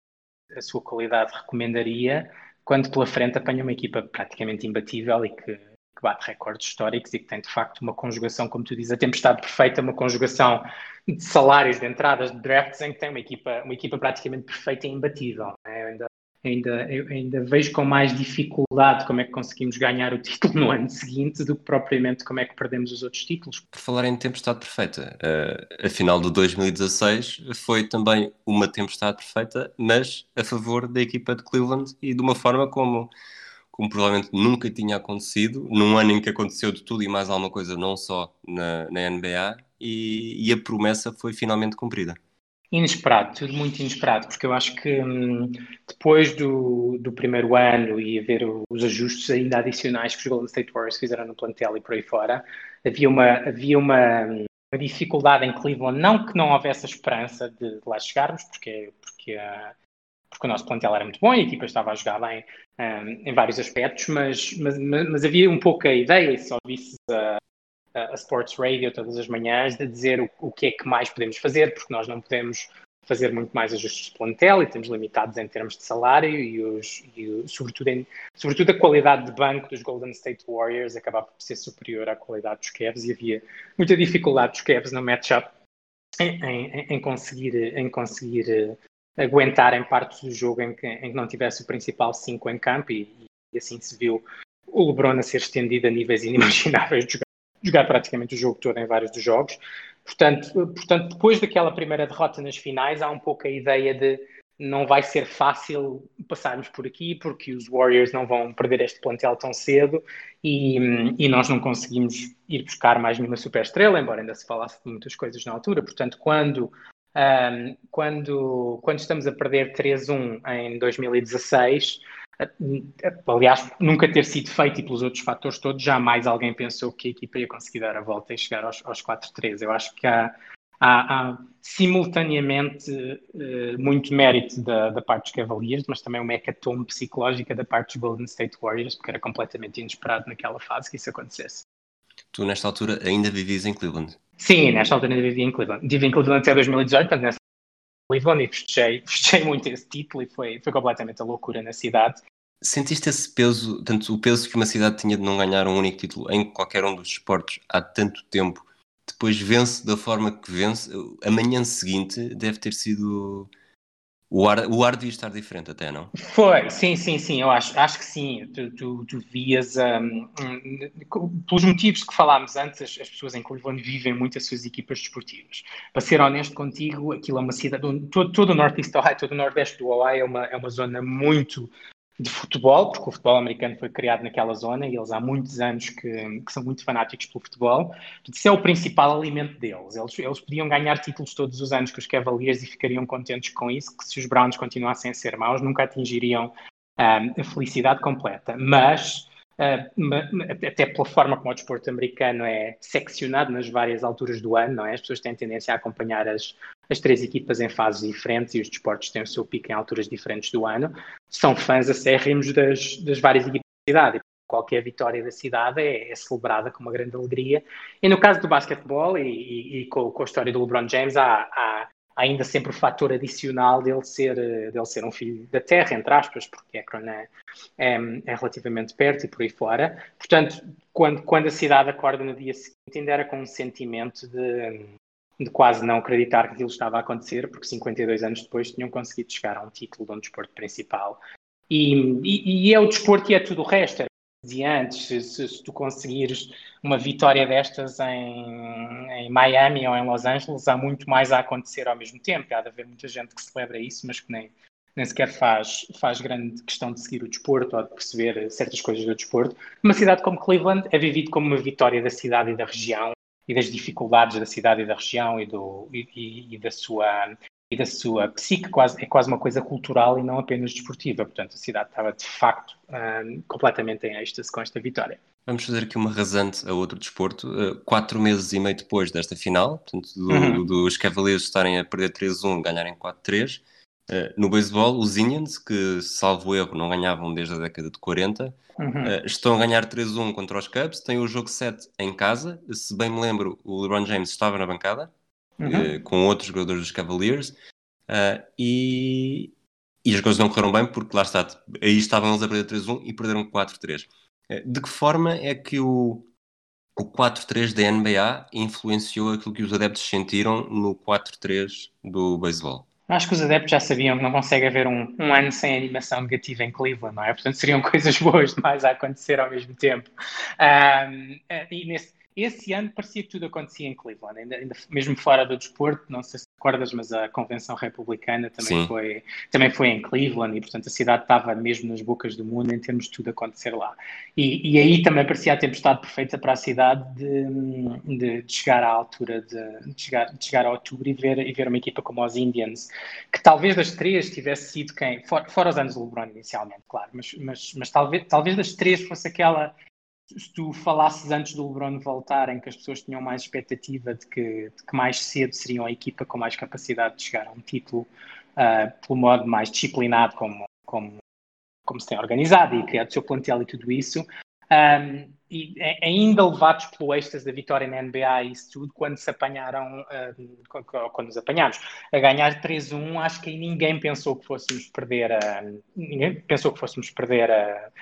a sua qualidade recomendaria, quando pela frente apanha uma equipa praticamente imbatível e que, que, bate recordes históricos e que tem de facto uma conjugação, como tu dizes, a tempestade perfeita, uma conjugação de salários, de entradas, de drafts, em que tem uma equipa, uma equipa praticamente perfeita e imbatível. Né? ainda ainda, ainda vejo com mais dificuldade como é que conseguimos ganhar o título no ano seguinte do que propriamente como é que perdemos os outros títulos. Por falar em tempestade perfeita, uh, a final de 2016 foi também uma tempestade perfeita, mas a favor da equipa de Cleveland e de uma forma como, como provavelmente nunca tinha acontecido, num ano em que aconteceu de tudo e mais alguma coisa, não só na, na NBA, e, e a promessa foi finalmente cumprida. Inesperado, tudo muito inesperado, porque eu acho que hum, depois do, do primeiro ano e haver os ajustes ainda adicionais que os Golden State Warriors fizeram no plantel e por aí fora, havia uma, havia uma, uma dificuldade em Cleveland, não que não houvesse a esperança de, de lá chegarmos, porque, porque, uh, porque o nosso plantel era muito bom e a equipa estava a jogar bem um, em vários aspectos, mas, mas, mas, havia um pouco a ideia, e só visse a, a Sports Radio todas as manhãs de dizer o, o que é que mais podemos fazer, porque nós não podemos fazer muito mais ajustes de plantel e temos limitados em termos de salário e, os, e sobretudo, em, sobretudo a qualidade de banco dos Golden State Warriors acabava por ser superior à qualidade dos Cavs e havia muita dificuldade dos Cavs no matchup em, em, em, conseguir, em conseguir uh, aguentar em partes do jogo em que, em que não tivesse o principal 5 em campo e, e, assim se viu o LeBron a ser estendido a níveis <laughs> inimagináveis de jogar praticamente o jogo todo em vários dos jogos. Portanto, portanto, depois daquela primeira derrota nas finais, há um pouco a ideia de não vai ser fácil passarmos por aqui, porque os Warriors não vão perder este plantel tão cedo e, e nós não conseguimos ir buscar mais nenhuma superestrela, embora ainda se falasse de muitas coisas na altura. Portanto, quando, um, quando, quando estamos a perder 3-1 em 2016, Aliás, nunca ter sido feito e pelos outros fatores todos, jamais alguém pensou que a equipa ia conseguir dar a volta e chegar aos, aos 4-3. Eu acho que há, há, há simultaneamente uh, muito mérito da, da, parte dos Cavaliers, mas também uma hecatombe psicológica da parte dos Golden State Warriors, porque era completamente inesperado naquela fase que isso acontecesse. Tu, nesta altura, ainda vivias em Cleveland? Sim, nesta altura ainda vivia em Cleveland. Vivi em Cleveland até 2018, portanto, nessa Cleveland e festejei, <laughs> festejei muito esse título e foi, foi completamente a loucura na cidade. Sentiste esse peso, tanto o peso que uma cidade tinha de não ganhar um único título em qualquer um dos esportes há tanto tempo, depois vence da forma que vence, amanhã seguinte deve ter sido o ar, o ar devia estar diferente até, não? Foi, sim, sim, sim, eu acho, acho que sim. Tu, tu, tu vias, um, um, pelos motivos que falámos antes, as, as, pessoas em Cleveland vivem muito as suas equipas desportivas. Para ser honesto contigo, aquilo é uma cidade, todo, todo o Northeast Ohio, todo o Nordeste do Ohio é uma, é uma zona muito de futebol, porque o futebol americano foi criado naquela zona e eles há muitos anos que, que são muito fanáticos pelo futebol. Isso é o principal alimento deles. Eles, eles podiam ganhar títulos todos os anos com os Cavaliers e ficariam contentes com isso, que se os Browns continuassem a ser maus, nunca atingiriam um, a felicidade completa. Mas Uh, até pela forma como o desporto americano é seccionado nas várias alturas do ano, não é? As pessoas têm tendência a acompanhar as, as três equipas em fases diferentes e os desportos têm o seu pico em alturas diferentes do ano. São fãs acérrimos das, das várias equipas da cidade. Qualquer vitória da cidade é, é, celebrada com uma grande alegria. E no caso do basquetebol e, e, e com, com, a história do LeBron James, há, há ainda sempre o fator adicional dele ser, dele ser um filho da terra, entre aspas, porque Akron é, é, é, relativamente perto e por aí fora. Portanto, quando, quando a cidade acorda no dia seguinte, ainda era com um sentimento de, de quase não acreditar que aquilo estava a acontecer, porque 52 anos depois tinham conseguido chegar a um título de um desporto principal E, e, e, é o desporto e é tudo o resto. Dizia antes, se, se, tu conseguires uma vitória destas em, em Miami ou em Los Angeles, há muito mais a acontecer ao mesmo tempo. Há de haver muita gente que celebra isso, mas que nem, nem sequer faz, faz grande questão de seguir o desporto ou de perceber certas coisas do desporto. Uma cidade como Cleveland é vivido como uma vitória da cidade e da região e das dificuldades da cidade e da região e, do, e, e da sua e da sua psique, quase, é quase uma coisa cultural e não apenas desportiva. Portanto, a cidade estava de facto um, completamente em êxtase com esta vitória. Vamos fazer aqui uma rasante a outro desporto. Uh, quatro meses e meio depois desta final, portanto, do, uhum. dos Cavaliers estarem a perder 3-1, ganharem 4-3. Uh, eh, no beisebol, os Indians, que, salvo erro, não ganhavam desde a década de 40, uhum. uh, estão a ganhar 3-1 contra os Cubs. Têm o jogo 7 em casa. Se bem me lembro, o LeBron James estava na bancada uhum. uh, com outros jogadores dos Cavaliers. E, e as coisas não correram bem porque lá está, aí estavam eles a perder 3-1 e perderam 4-3. Uh, de que forma é que o, o 4-3 da NBA influenciou aquilo que os adeptos sentiram no 4-3 do beisebol? Acho que os adeptos já sabiam que não consegue haver um, um, ano sem animação negativa em Cleveland, não é? Portanto, seriam <laughs> coisas boas demais a acontecer ao mesmo tempo. Um, e nesse, esse ano parecia que tudo acontecia em Cleveland, ainda, ainda, mesmo fora do desporto, não sei se recordas, mas a Convenção Republicana também foi, também foi em Cleveland e, portanto, a cidade estava mesmo nas bocas do mundo em termos de tudo acontecer lá. E, e aí também parecia a tempestade perfeita para a cidade de, de, de chegar à altura, de, de, chegar, de chegar a outubro e ver, e ver uma equipa como os Indians, que talvez das três tivesse sido quem, fora, fora os anos do LeBron inicialmente, claro, mas, mas, mas talvez, talvez das três fosse aquela se tu falasses antes do LeBron voltar, em que as pessoas tinham mais expectativa de que, de que mais cedo seriam a equipa com mais capacidade de chegar a um título uh, pelo modo mais disciplinado como, como, como se tem organizado e criado o seu plantel e tudo isso, um, e ainda levados pelo êxtase da vitória na NBA e isso tudo, quando se apanharam, uh, quando nos apanhámos a ganhar 3-1, acho que aí ninguém pensou que fôssemos perder, uh, ninguém pensou que fôssemos perder a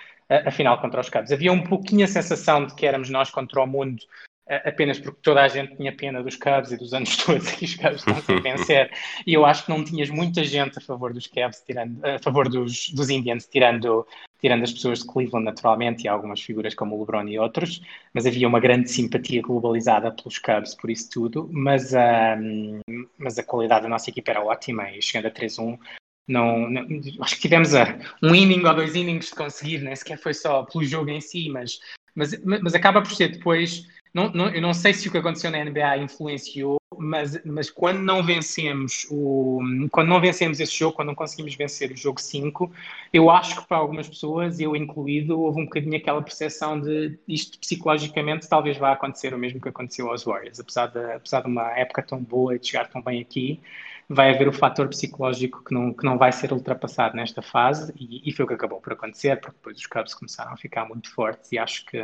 a, final contra os Cubs. Havia um pouquinho a sensação de que éramos nós contra o mundo, apenas porque toda a gente tinha pena dos Cubs e dos anos <laughs> todos e os Cubs estão a vencer. E eu acho que não tinhas muita gente a favor dos Cubs, tirando, a favor dos, dos Indians, tirando, tirando as pessoas de Cleveland, naturalmente, e algumas figuras como o LeBron e outros, mas havia uma grande simpatia globalizada pelos Cubs por isso tudo, mas, um, mas a qualidade da nossa equipa era ótima e chegando a 3-1 não, não, acho que tivemos a, um inning ou dois innings de conseguir, nem sequer foi só pelo jogo em si, mas, mas, mas acaba por ser depois. Não, não, eu não sei se o que aconteceu na NBA influenciou, mas, mas quando não vencemos o quando não vencemos esse jogo, quando não conseguimos vencer o jogo 5, eu acho que para algumas pessoas, eu incluído, houve um bocadinho aquela percepção de isto psicologicamente talvez vá acontecer o mesmo que aconteceu aos Warriors, apesar de, apesar de uma época tão boa e de chegar tão bem aqui, vai haver o fator psicológico que não, que não vai ser ultrapassado nesta fase e, e foi o que acabou por acontecer, porque depois os Cubs começaram a ficar muito fortes e acho que,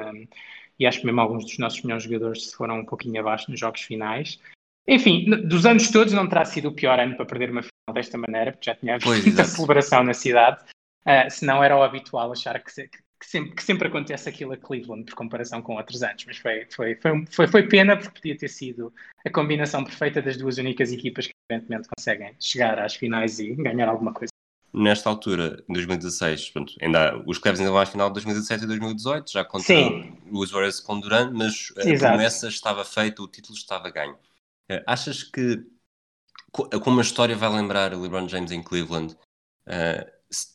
e acho que mesmo alguns dos nossos melhores jogadores se foram um pouquinho abaixo nos jogos finais. Enfim, dos anos todos não terá sido o pior ano para perder uma final desta maneira, porque já tinha havido muita celebração na cidade. Uh, se não era o habitual achar que, que, sempre, que sempre acontece aquilo a Cleveland por comparação com outros anos, mas foi, foi, foi, foi, foi pena porque podia ter sido a combinação perfeita das duas únicas equipas que eventualmente conseguem chegar às finais e ganhar alguma coisa. Nesta altura, em 2016, pronto, ainda, os Cavs ainda vão à final de 2017 e 2018, já contra os Warriors com Durant, mas a Exato. promessa estava feita, o título estava ganho. Uh, achas que, como a história vai lembrar LeBron James em Cleveland,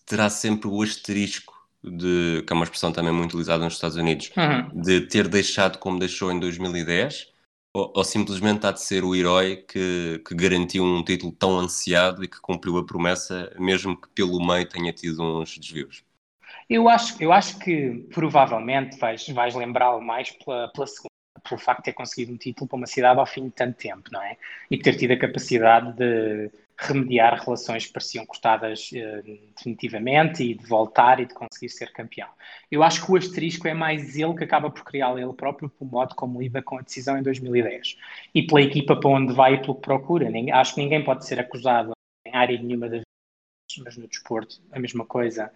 terá sempre o asterisco de, que é uma expressão também muito utilizada nos Estados Unidos, uhum. de ter deixado como deixou em 2010, ou, ou, simplesmente há de ser o herói que, que garantiu um título tão ansiado e que cumpriu a promessa, mesmo que pelo meio tenha tido uns desvios? Eu acho, eu acho que provavelmente vais, vais lembrá-lo mais pela, pela segunda, pelo facto de ter conseguido um título para uma cidade ao fim de tanto tempo, não é? E ter tido a capacidade de remediar relações que pareciam cortadas uh, definitivamente e de voltar e de conseguir ser campeão. Eu acho que o asterisco é mais ele que acaba por criá-lo ele próprio pelo modo como lida com a decisão em 2010 e pela equipa para onde vai e pelo que procura. acho que ninguém pode ser acusado em área nenhuma da vida, mas no desporto a mesma coisa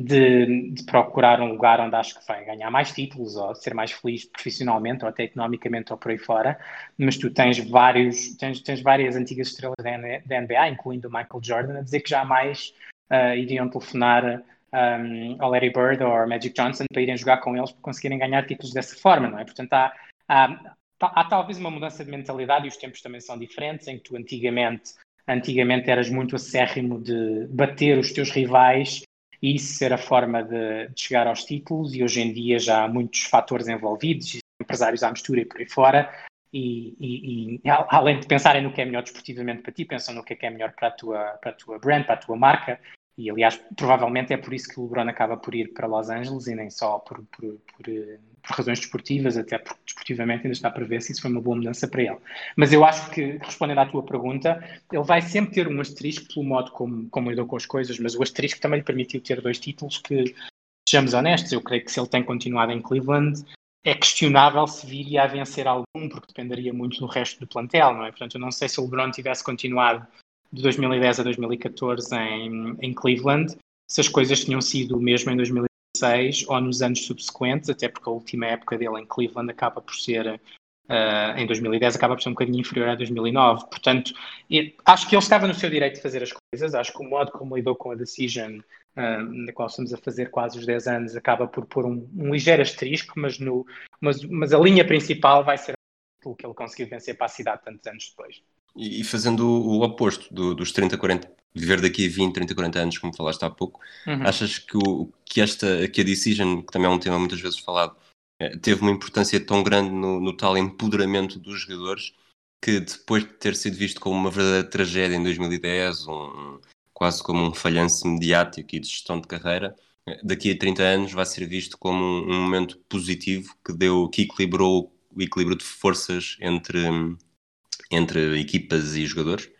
de, de, procurar um lugar onde acho que vai ganhar mais títulos ou ser mais feliz profissionalmente ou até economicamente ou por aí fora, mas tu tens vários, tens, tens várias antigas estrelas da NBA, incluindo o Michael Jordan, a dizer que jamais uh, iriam telefonar um, ao Larry Bird ou ao Magic Johnson para irem jogar com eles para conseguirem ganhar títulos dessa forma, não é? Portanto, há, há, há talvez uma mudança de mentalidade e os tempos também são diferentes, em que tu antigamente, antigamente eras muito acérrimo de bater os teus rivais e isso ser a forma de, de chegar aos títulos e hoje em dia já há muitos fatores envolvidos, empresários à mistura e por aí fora, e, e, e, além de pensarem no que é melhor desportivamente para ti, pensam no que é, que é melhor para a, tua, para a tua brand, para a tua marca, e aliás, provavelmente é por isso que o LeBron acaba por ir para Los Angeles e nem só por, por, por, por razões desportivas, até porque desportivamente ainda está para ver se isso foi uma boa mudança para ele. Mas eu acho que, respondendo à tua pergunta, ele vai sempre ter um asterisco pelo modo como, como lidou com as coisas, mas o asterisco também lhe permitiu ter dois títulos que, sejamos honestos, eu creio que se ele tem continuado em Cleveland, é questionável se viria a vencer algum, porque dependeria muito do resto do plantel, não é? Portanto, eu não sei se o LeBron tivesse continuado de 2010 a 2014 em, em Cleveland, se as coisas tinham sido o mesmo em 2016 ou nos anos subsequentes, até porque a última época dele em Cleveland acaba por ser, uh, em 2010, acaba por ser um bocadinho inferior a 2009. Portanto, acho que ele estava no seu direito de fazer as coisas, acho que o modo como lidou com a decision, na qual estamos a fazer quase os 10 anos, acaba por pôr um, um ligeiro asterisco, mas, no, mas, mas a linha principal vai ser o que ele conseguiu vencer para a cidade tantos anos depois. E, fazendo o, oposto do, dos 30, 40, viver daqui a 20, 30, 40 anos, como falaste há pouco, uhum. achas que, o, que, esta, que a decision, que também é um tema muitas vezes falado, eh, teve uma importância tão grande no, no tal empoderamento dos jogadores que depois de ter sido visto como uma verdadeira tragédia em 2010, um, quase como um falhanço mediático e de gestão de carreira, eh, daqui a 30 anos vai ser visto como um, um momento positivo que deu, que equilibrou o equilíbrio de forças entre, entre equipas e jogadores?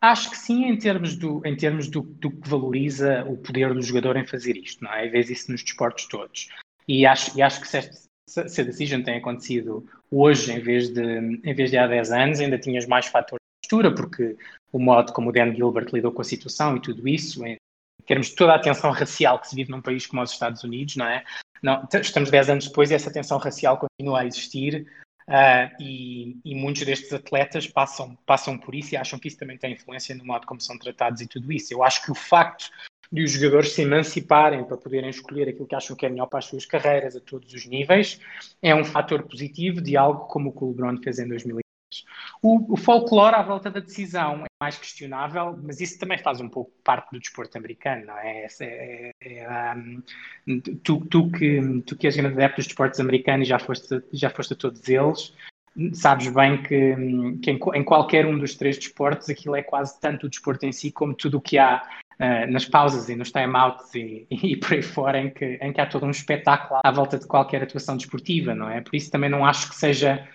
Acho que sim, em termos, do, em termos do, do que valoriza o poder do jogador em fazer isto, não é? E vês isso nos desportos todos. E acho, e acho que se, esta, se a decision tem acontecido hoje, em vez, de, em vez de há 10 anos, ainda tinhas mais fatores de postura, porque o modo como o Dan Gilbert lidou com a situação e tudo isso, em termos de toda a tensão racial que se vive num país como os Estados Unidos, não é? Não, estamos 10 anos depois e essa tensão racial continua a existir Uh, e, e, muitos destes atletas passam, passam por isso e acham que isso também tem influência no modo como são tratados e tudo isso. Eu acho que o facto de os jogadores se emanciparem para poderem escolher aquilo que acham que é melhor para as suas carreiras a todos os níveis é um fator positivo de algo como o que o LeBron fez em 2010. O, o folclore à volta da decisão é mais questionável, mas isso também faz um pouco parte do desporto americano, não é? é, é, é um, tu, tu, que, tu que és grande adepto dos desportos americanos e já foste, já foste a todos eles, sabes bem que, que em, em, qualquer um dos três desportos aquilo é quase tanto o desporto em si como tudo o que há uh, nas pausas e nos timeouts e, <laughs> e por aí fora em que, em que há todo um espetáculo à volta de qualquer atuação desportiva, não é? Por isso também não acho que seja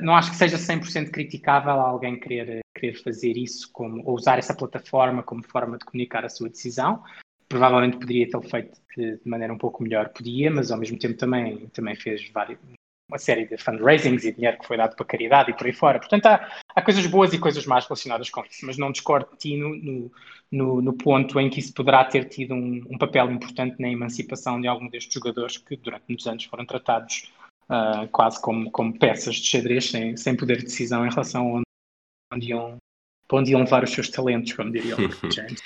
não acho que seja 100% criticável alguém querer, querer fazer isso como, ou usar essa plataforma como forma de comunicar a sua decisão. Provavelmente poderia tê-lo feito de, de, maneira um pouco melhor, podia, mas ao mesmo tempo também, também fez uma série de fundraisings e dinheiro que foi dado para caridade e por aí fora. Portanto, há, há coisas boas e coisas más relacionadas com isso, mas não discordo de ti no, no, no, ponto em que isso poderá ter tido um, um papel importante na emancipação de algum destes jogadores que durante muitos anos foram tratados uh, quase como, como peças de xadrez, sem, sem poder de decisão em relação a onde, onde, iam, onde iam levar os seus talentos, como diria o <laughs> James.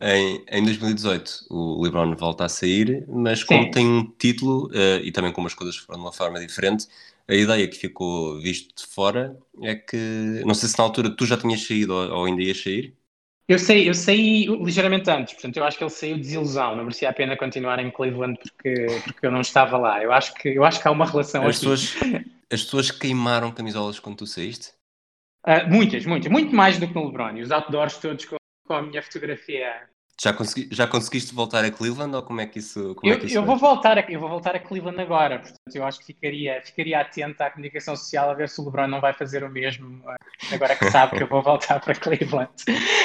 Em, em 2018 o LeBron volta a sair, mas como Sim. tem um título uh, e também como as coisas foram de uma forma diferente, a ideia que ficou visto de fora é que, não sei se na altura tu já tinhas saído ou, ou ainda ias sair, eu saí, eu saí ligeiramente antes, portanto, eu acho que ele saiu de desilusão. Não merecia a pena continuar em Cleveland porque, porque eu não estava lá. Eu acho que, eu acho que há uma relação as Pessoas, as pessoas queimaram camisolas quando tu saíste? Uh, muitas, muitas. Muito mais do que no LeBron. E os outdoors todos com, com a minha fotografia já, consegui, já conseguiste voltar a Cleveland ou como é que isso, como eu, é que isso eu vou voltar a, Eu vou voltar a Cleveland agora, portanto eu acho que ficaria, ficaria atento à comunicação social a ver se o LeBron não vai fazer o mesmo eh, agora que sabe que eu vou voltar para Cleveland.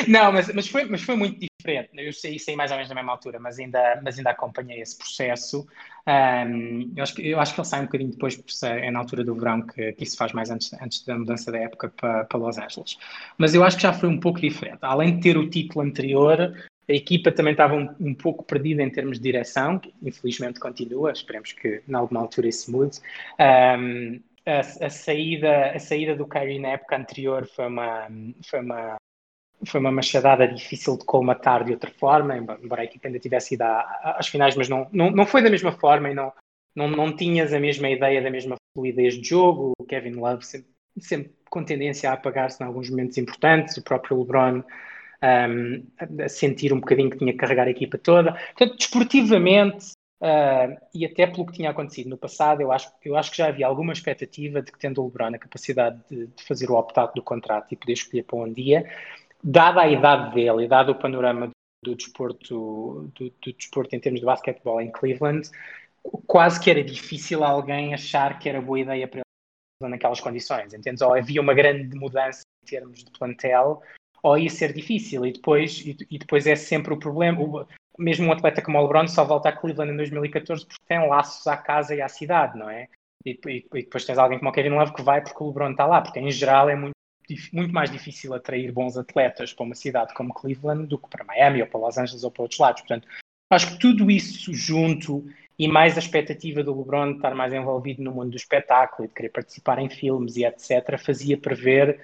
Não, mas, mas, foi, mas foi muito diferente. Eu saí, saí mais ou menos na mesma altura, mas ainda, mas ainda acompanhei esse processo. Um, eu, acho que, eu acho que ele sai um bocadinho depois, porque é na altura do verão que, que isso faz mais antes, antes da mudança da época para, para Los Angeles. Mas eu acho que já foi um pouco diferente. Além de ter o título anterior, a equipa também estava um, um, pouco perdida em termos de direção, que infelizmente continua, esperemos que em alguma altura isso mude. Um, a, a, saída, a saída do Kyrie na época anterior foi uma, foi uma foi uma machadada difícil de colmatar de outra forma, embora a equipa ainda tivesse ido às finais, mas não, não, não foi da mesma forma e não, não, não tinhas a mesma ideia da mesma fluidez de jogo. O Kevin Love sempre, sempre com tendência a apagar-se em alguns momentos importantes, o próprio LeBron um, a sentir um bocadinho que tinha que carregar a equipa toda. Portanto, desportivamente, uh, e até pelo que tinha acontecido no passado, eu acho, eu acho que já havia alguma expectativa de que, tendo o LeBron a capacidade de, de fazer o opt-out do contrato e poder escolher para um dia, dada a idade dele e dado o panorama do desporto, do, do desporto em termos de basquetebol em Cleveland, quase que era difícil alguém achar que era boa ideia para ele naquelas condições, entendes? Ou havia uma grande mudança em termos de plantel, ou ia ser difícil. E depois, e, e depois é sempre o problema. O, mesmo um atleta como o LeBron só volta a Cleveland em 2014 porque tem laços à casa e à cidade, não é? E, e, e depois tens alguém como o Kevin Love que vai porque o LeBron está lá, porque em geral é muito, muito mais difícil atrair bons atletas para uma cidade como Cleveland do que para Miami ou para Los Angeles ou para outros lados. Portanto, acho que tudo isso junto e mais a expectativa do LeBron de estar mais envolvido no mundo do espetáculo e de querer participar em filmes e etc., fazia prever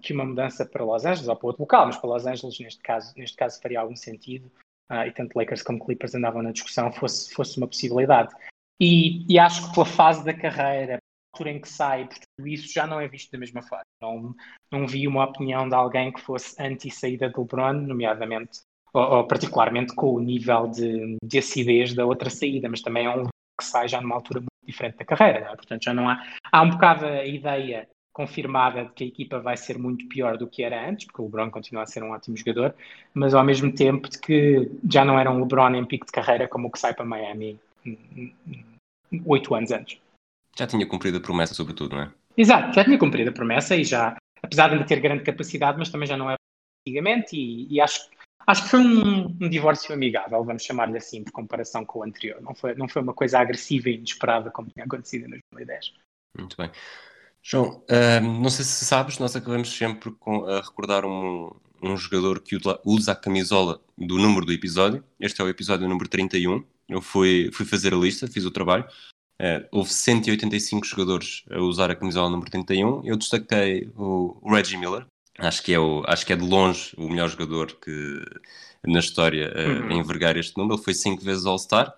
que uma mudança para Los Angeles ou para outro local, mas para Los Angeles neste caso, neste caso faria algum sentido uh, e tanto Lakers como Clippers andavam na discussão fosse, fosse uma possibilidade. E, e acho que pela fase da carreira, altura em que sai, por tudo isso já não é visto da mesma forma. Não, não vi uma opinião de alguém que fosse anti-saída do LeBron, nomeadamente, ou, ou, particularmente com o nível de, de acidez da outra saída, mas também é um que sai já numa altura muito diferente da carreira, é? portanto já não há, há um bocado a ideia confirmada de que a equipa vai ser muito pior do que era antes, porque o LeBron continua a ser um ótimo jogador, mas ao mesmo tempo de que já não era um LeBron em pico de carreira como o que sai para Miami oito anos antes. Já tinha cumprido a promessa, sobretudo, não é? Exato, já tinha cumprido a promessa e já, apesar de ainda ter grande capacidade, mas também já não era antigamente e, e acho, acho que foi um, um divórcio amigável, vamos chamar-lhe assim, por comparação com o anterior. Não foi, não foi uma coisa agressiva e inesperada como tinha acontecido em 2010. Muito bem. João, uh, não sei se sabes, nós acabamos sempre com, a recordar um, um jogador que usa a camisola do número do episódio. Este é o episódio número 31. Eu fui, fui fazer a lista, fiz o trabalho. Uh, houve 185 jogadores a usar a camisola número 31. Eu destaquei o, o Reggie Miller. Acho que, é o, acho que é de longe o melhor jogador que na história uh, a envergar este número. Ele foi cinco vezes All-Star.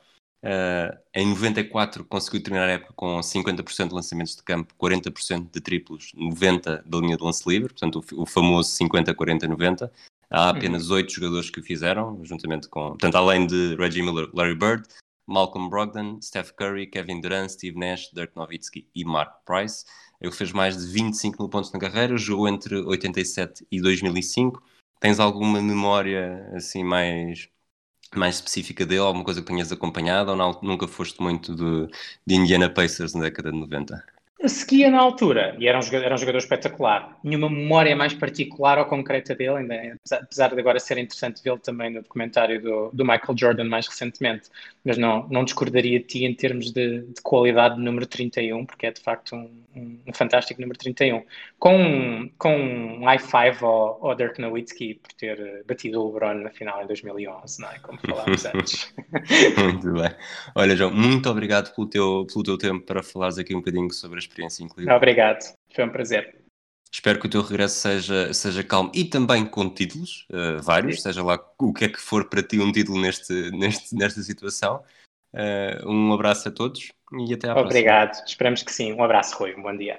Uh, em 94 conseguiu terminar a época com 50% de lançamentos de campo, 40% de triplos, 90% da linha de lance livre, portanto o, o famoso 50-40-90. Há uhum. apenas oito uhum. jogadores que o fizeram, juntamente com, portanto, além de Reggie Miller, Larry Bird, Malcolm Brogdon, Steph Curry, Kevin Durant, Steve Nash, Dirk Nowitzki e Mark Price. Ele fez mais de 25 mil pontos na carreira, jogou entre 87 e 2005. Tens alguma memória assim mais mais específica dele, alguma coisa que tenhas acompanhado ou não, nunca foste muito de, de Indiana Pacers na década de 90? Seguia na altura e era um, jogador, era um jogador espetacular. Nenhuma memória mais particular ou concreta dele, ainda, apesar de agora ser interessante vê-lo também no documentário do, do, Michael Jordan mais recentemente, mas não, não discordaria de ti em termos de, de qualidade de número 31, porque é de facto um, um, um fantástico número 31. Com, com um high five ao, ao Dirk Nowitzki por ter batido o LeBron na final em 2011, não é? Como falámos <laughs> antes. muito bem. Olha, João, muito obrigado pelo teu, pelo teu tempo para falares aqui um bocadinho sobre as experiência incluída. Obrigado, foi um prazer. Espero que o teu regresso seja, seja calmo e também com títulos, uh, vários, Sim. seja lá o que é que for para ti um título neste, neste, nesta situação. Uh, um abraço a todos e até à próxima. Obrigado, esperamos que sim. Um abraço, Rui, um bom dia.